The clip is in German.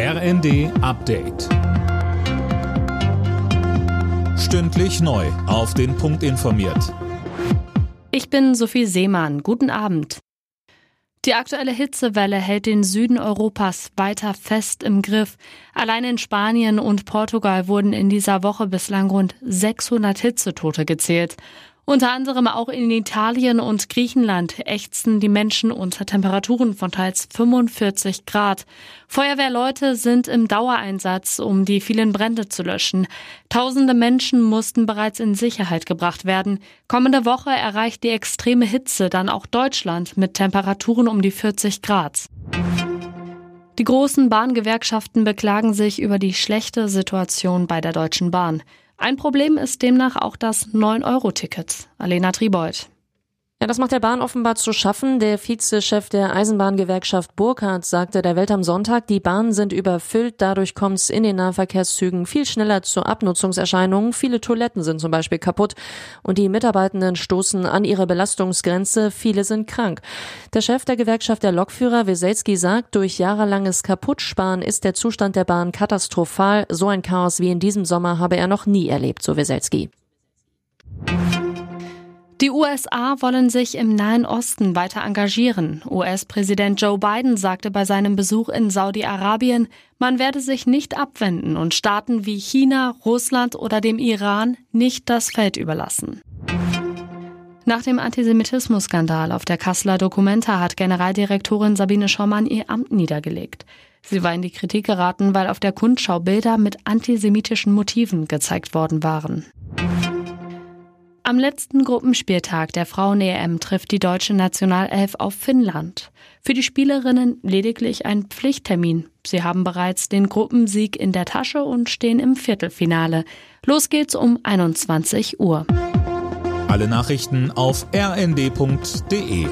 RND Update. Stündlich neu. Auf den Punkt informiert. Ich bin Sophie Seemann. Guten Abend. Die aktuelle Hitzewelle hält den Süden Europas weiter fest im Griff. Allein in Spanien und Portugal wurden in dieser Woche bislang rund 600 Hitzetote gezählt. Unter anderem auch in Italien und Griechenland ächzen die Menschen unter Temperaturen von teils 45 Grad. Feuerwehrleute sind im Dauereinsatz, um die vielen Brände zu löschen. Tausende Menschen mussten bereits in Sicherheit gebracht werden. Kommende Woche erreicht die extreme Hitze dann auch Deutschland mit Temperaturen um die 40 Grad. Die großen Bahngewerkschaften beklagen sich über die schlechte Situation bei der Deutschen Bahn. Ein Problem ist demnach auch das 9-Euro-Ticket. Alena Tribold. Ja, das macht der Bahn offenbar zu schaffen. Der Vizechef der Eisenbahngewerkschaft Burkhardt sagte der Welt am Sonntag, die Bahnen sind überfüllt, dadurch kommt es in den Nahverkehrszügen viel schneller zu Abnutzungserscheinungen. Viele Toiletten sind zum Beispiel kaputt und die Mitarbeitenden stoßen an ihre Belastungsgrenze. Viele sind krank. Der Chef der Gewerkschaft der Lokführer, Weselski, sagt, durch jahrelanges Kaputtsparen ist der Zustand der Bahn katastrophal. So ein Chaos wie in diesem Sommer habe er noch nie erlebt, so Weselski. Die USA wollen sich im Nahen Osten weiter engagieren. US-Präsident Joe Biden sagte bei seinem Besuch in Saudi-Arabien, man werde sich nicht abwenden und Staaten wie China, Russland oder dem Iran nicht das Feld überlassen. Nach dem Antisemitismus-Skandal auf der Kasseler Documenta hat Generaldirektorin Sabine Schaumann ihr Amt niedergelegt. Sie war in die Kritik geraten, weil auf der Kundschau Bilder mit antisemitischen Motiven gezeigt worden waren. Am letzten Gruppenspieltag der Frauen-EM trifft die deutsche Nationalelf auf Finnland. Für die Spielerinnen lediglich ein Pflichttermin. Sie haben bereits den Gruppensieg in der Tasche und stehen im Viertelfinale. Los geht's um 21 Uhr. Alle Nachrichten auf rnd.de